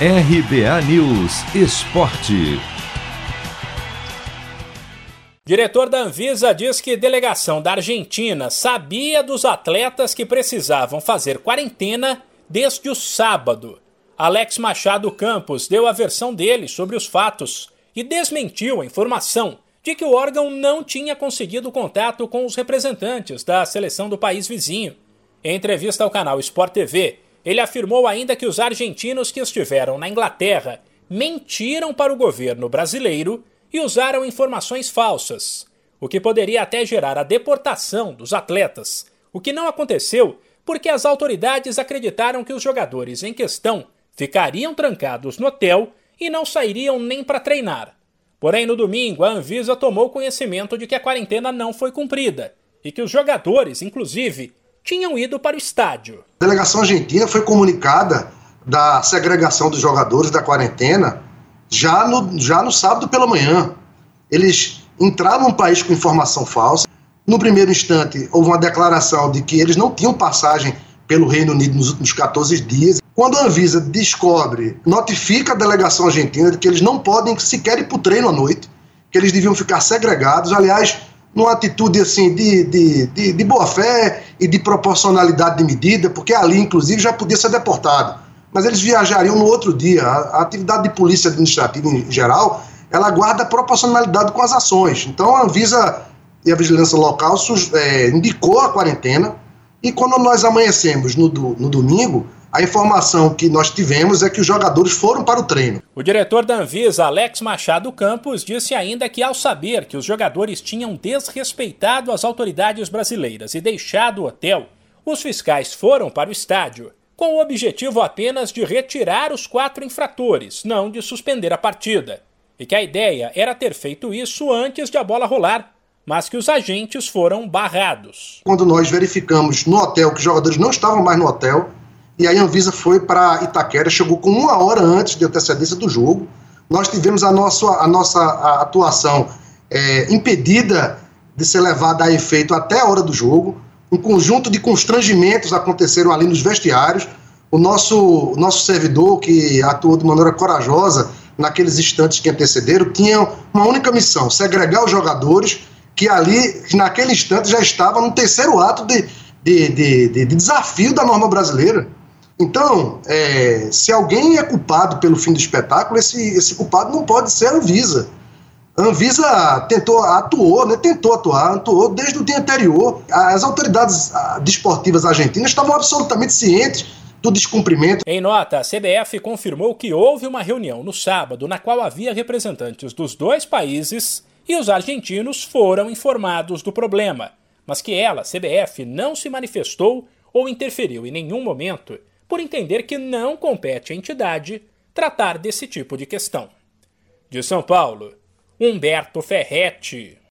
RBA News Esporte. Diretor da Anvisa diz que delegação da Argentina sabia dos atletas que precisavam fazer quarentena desde o sábado. Alex Machado Campos deu a versão dele sobre os fatos e desmentiu a informação de que o órgão não tinha conseguido contato com os representantes da seleção do país vizinho. Em entrevista ao canal Sport TV, ele afirmou ainda que os argentinos que estiveram na Inglaterra mentiram para o governo brasileiro e usaram informações falsas, o que poderia até gerar a deportação dos atletas, o que não aconteceu porque as autoridades acreditaram que os jogadores em questão ficariam trancados no hotel e não sairiam nem para treinar. Porém, no domingo, a Anvisa tomou conhecimento de que a quarentena não foi cumprida e que os jogadores, inclusive, tinham ido para o estádio. A delegação argentina foi comunicada da segregação dos jogadores da quarentena já no, já no sábado pela manhã. Eles entraram no país com informação falsa. No primeiro instante, houve uma declaração de que eles não tinham passagem pelo Reino Unido nos últimos 14 dias. Quando a Anvisa descobre, notifica a delegação argentina de que eles não podem sequer ir para o treino à noite, que eles deviam ficar segregados. Aliás, numa atitude assim de, de, de, de boa fé e de proporcionalidade de medida, porque ali, inclusive, já podia ser deportado mas eles viajariam no outro dia. A, a atividade de polícia administrativa em geral, ela guarda proporcionalidade com as ações. Então a Anvisa e a vigilância local é, indicou a quarentena e quando nós amanhecemos no, do, no domingo, a informação que nós tivemos é que os jogadores foram para o treino. O diretor da Anvisa, Alex Machado Campos, disse ainda que, ao saber que os jogadores tinham desrespeitado as autoridades brasileiras e deixado o hotel, os fiscais foram para o estádio com o objetivo apenas de retirar os quatro infratores, não de suspender a partida. E que a ideia era ter feito isso antes de a bola rolar, mas que os agentes foram barrados. Quando nós verificamos no hotel que os jogadores não estavam mais no hotel, e aí a Anvisa foi para Itaquera, chegou com uma hora antes de antecedência do jogo, nós tivemos a nossa, a nossa atuação é, impedida de ser levada a efeito até a hora do jogo um conjunto de constrangimentos aconteceram ali nos vestiários. O nosso, o nosso servidor, que atuou de maneira corajosa naqueles instantes que antecederam, tinha uma única missão: segregar os jogadores que ali, naquele instante, já estavam no terceiro ato de, de, de, de desafio da norma brasileira. Então, é, se alguém é culpado pelo fim do espetáculo, esse, esse culpado não pode ser a Anvisa. A Anvisa tentou, atuou, né, tentou atuar, atuou desde o dia anterior. As autoridades desportivas argentinas estavam absolutamente cientes do descumprimento. Em nota, a CBF confirmou que houve uma reunião no sábado na qual havia representantes dos dois países e os argentinos foram informados do problema, mas que ela, CBF, não se manifestou ou interferiu em nenhum momento por entender que não compete à entidade tratar desse tipo de questão. De São Paulo, Humberto Ferretti.